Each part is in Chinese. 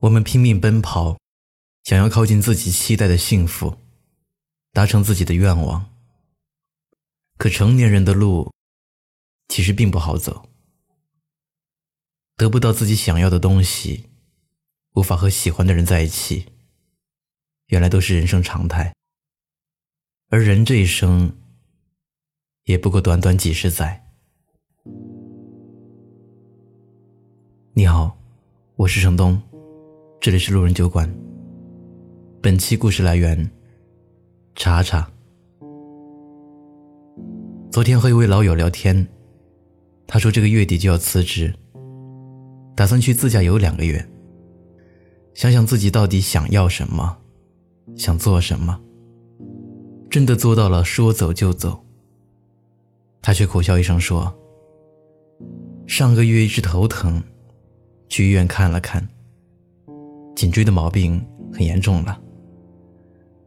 我们拼命奔跑，想要靠近自己期待的幸福，达成自己的愿望。可成年人的路，其实并不好走。得不到自己想要的东西，无法和喜欢的人在一起，原来都是人生常态。而人这一生，也不过短短几十载。你好，我是程东。这里是路人酒馆。本期故事来源：查查。昨天和一位老友聊天，他说这个月底就要辞职，打算去自驾游两个月，想想自己到底想要什么，想做什么。真的做到了说走就走，他却苦笑一声说：“上个月一直头疼，去医院看了看。”颈椎的毛病很严重了。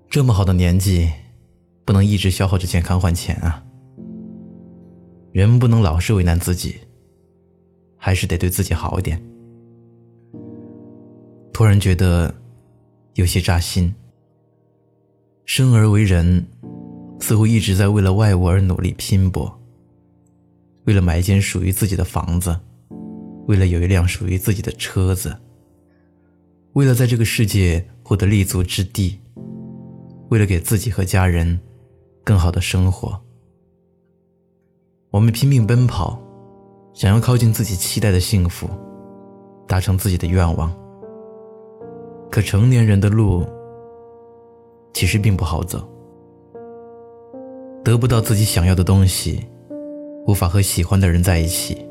这么好的年纪，不能一直消耗着健康换钱啊！人不能老是为难自己，还是得对自己好一点。突然觉得有些扎心。生而为人，似乎一直在为了外物而努力拼搏，为了买一间属于自己的房子，为了有一辆属于自己的车子。为了在这个世界获得立足之地，为了给自己和家人更好的生活，我们拼命奔跑，想要靠近自己期待的幸福，达成自己的愿望。可成年人的路其实并不好走，得不到自己想要的东西，无法和喜欢的人在一起，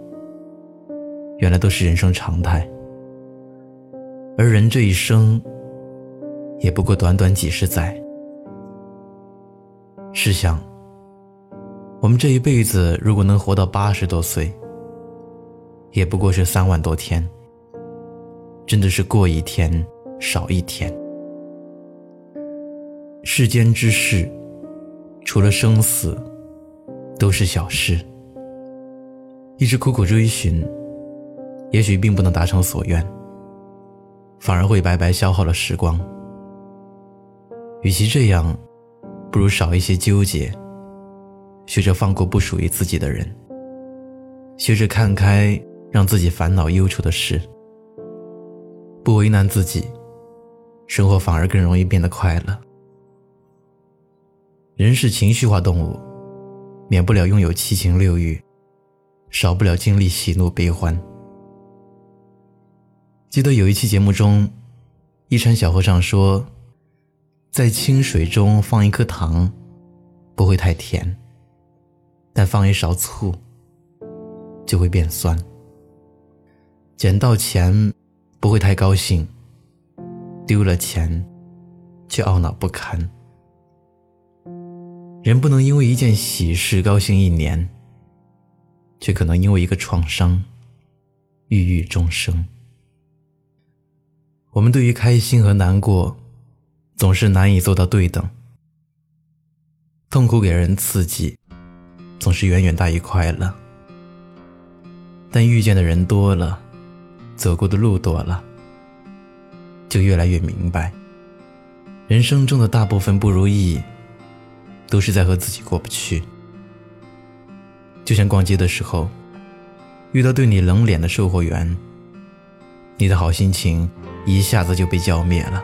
原来都是人生常态。而人这一生，也不过短短几十载。试想，我们这一辈子如果能活到八十多岁，也不过是三万多天。真的是过一天少一天。世间之事，除了生死，都是小事。一直苦苦追寻，也许并不能达成所愿。反而会白白消耗了时光。与其这样，不如少一些纠结，学着放过不属于自己的人，学着看开让自己烦恼忧愁的事，不为难自己，生活反而更容易变得快乐。人是情绪化动物，免不了拥有七情六欲，少不了经历喜怒悲欢。记得有一期节目中，一禅小和尚说，在清水中放一颗糖，不会太甜；但放一勺醋，就会变酸。捡到钱不会太高兴，丢了钱却懊恼不堪。人不能因为一件喜事高兴一年，却可能因为一个创伤郁郁终生。我们对于开心和难过，总是难以做到对等。痛苦给人刺激，总是远远大于快乐。但遇见的人多了，走过的路多了，就越来越明白，人生中的大部分不如意，都是在和自己过不去。就像逛街的时候，遇到对你冷脸的售货员，你的好心情。一下子就被浇灭了，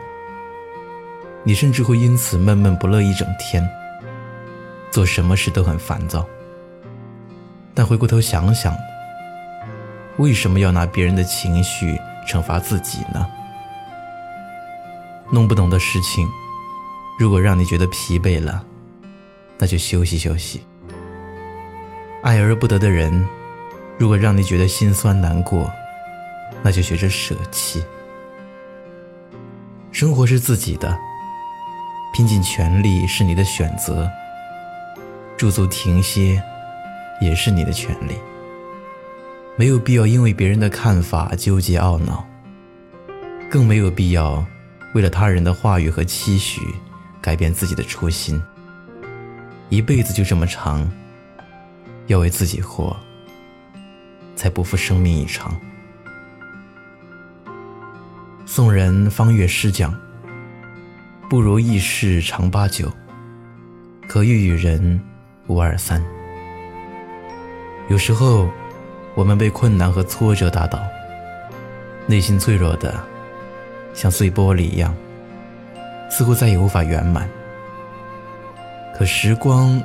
你甚至会因此闷闷不乐一整天，做什么事都很烦躁。但回过头想想，为什么要拿别人的情绪惩罚自己呢？弄不懂的事情，如果让你觉得疲惫了，那就休息休息；爱而不得的人，如果让你觉得心酸难过，那就学着舍弃。生活是自己的，拼尽全力是你的选择，驻足停歇也是你的权利。没有必要因为别人的看法纠结懊恼，更没有必要为了他人的话语和期许改变自己的初心。一辈子就这么长，要为自己活，才不负生命一场。送人方月诗讲：不如意事常八九，可遇与人无二三。有时候，我们被困难和挫折打倒，内心脆弱的像碎玻璃一样，似乎再也无法圆满。可时光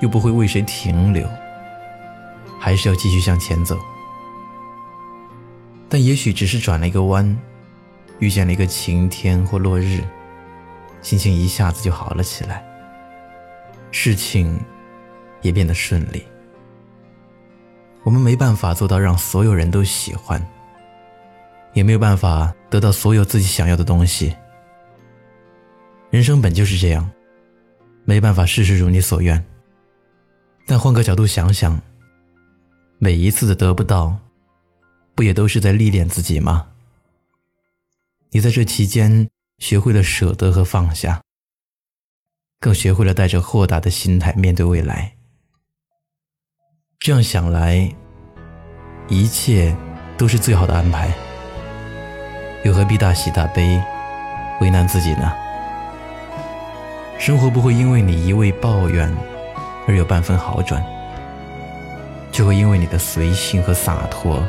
又不会为谁停留，还是要继续向前走。但也许只是转了一个弯。遇见了一个晴天或落日，心情一下子就好了起来，事情也变得顺利。我们没办法做到让所有人都喜欢，也没有办法得到所有自己想要的东西。人生本就是这样，没办法事事如你所愿。但换个角度想想，每一次的得不到，不也都是在历练自己吗？你在这期间学会了舍得和放下，更学会了带着豁达的心态面对未来。这样想来，一切都是最好的安排，又何必大喜大悲，为难自己呢？生活不会因为你一味抱怨而有半分好转，就会因为你的随性和洒脱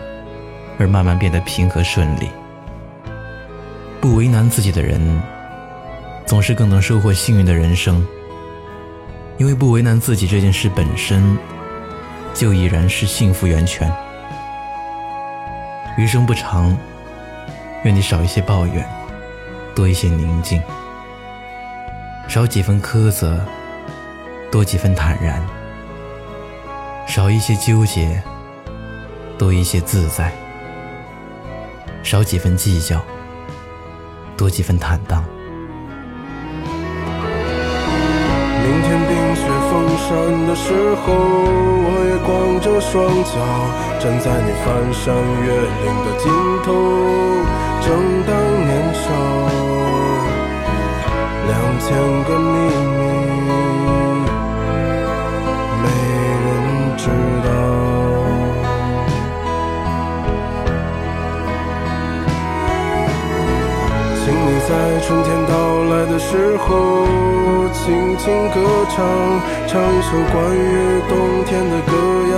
而慢慢变得平和顺利。不为难自己的人，总是更能收获幸运的人生。因为不为难自己这件事本身，就已然是幸福源泉。余生不长，愿你少一些抱怨，多一些宁静；少几分苛责，多几分坦然；少一些纠结，多一些自在；少几分计较。多几分坦荡。明天冰雪封山的时候，我也光着双脚站在你翻山越岭的尽头，正当年少，两千个秘密。春天到来的时候，轻轻歌唱，唱一首关于冬天的歌谣，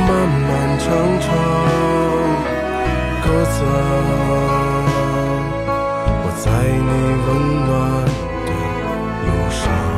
漫漫长长，鸽子啊，我在你温暖的路上。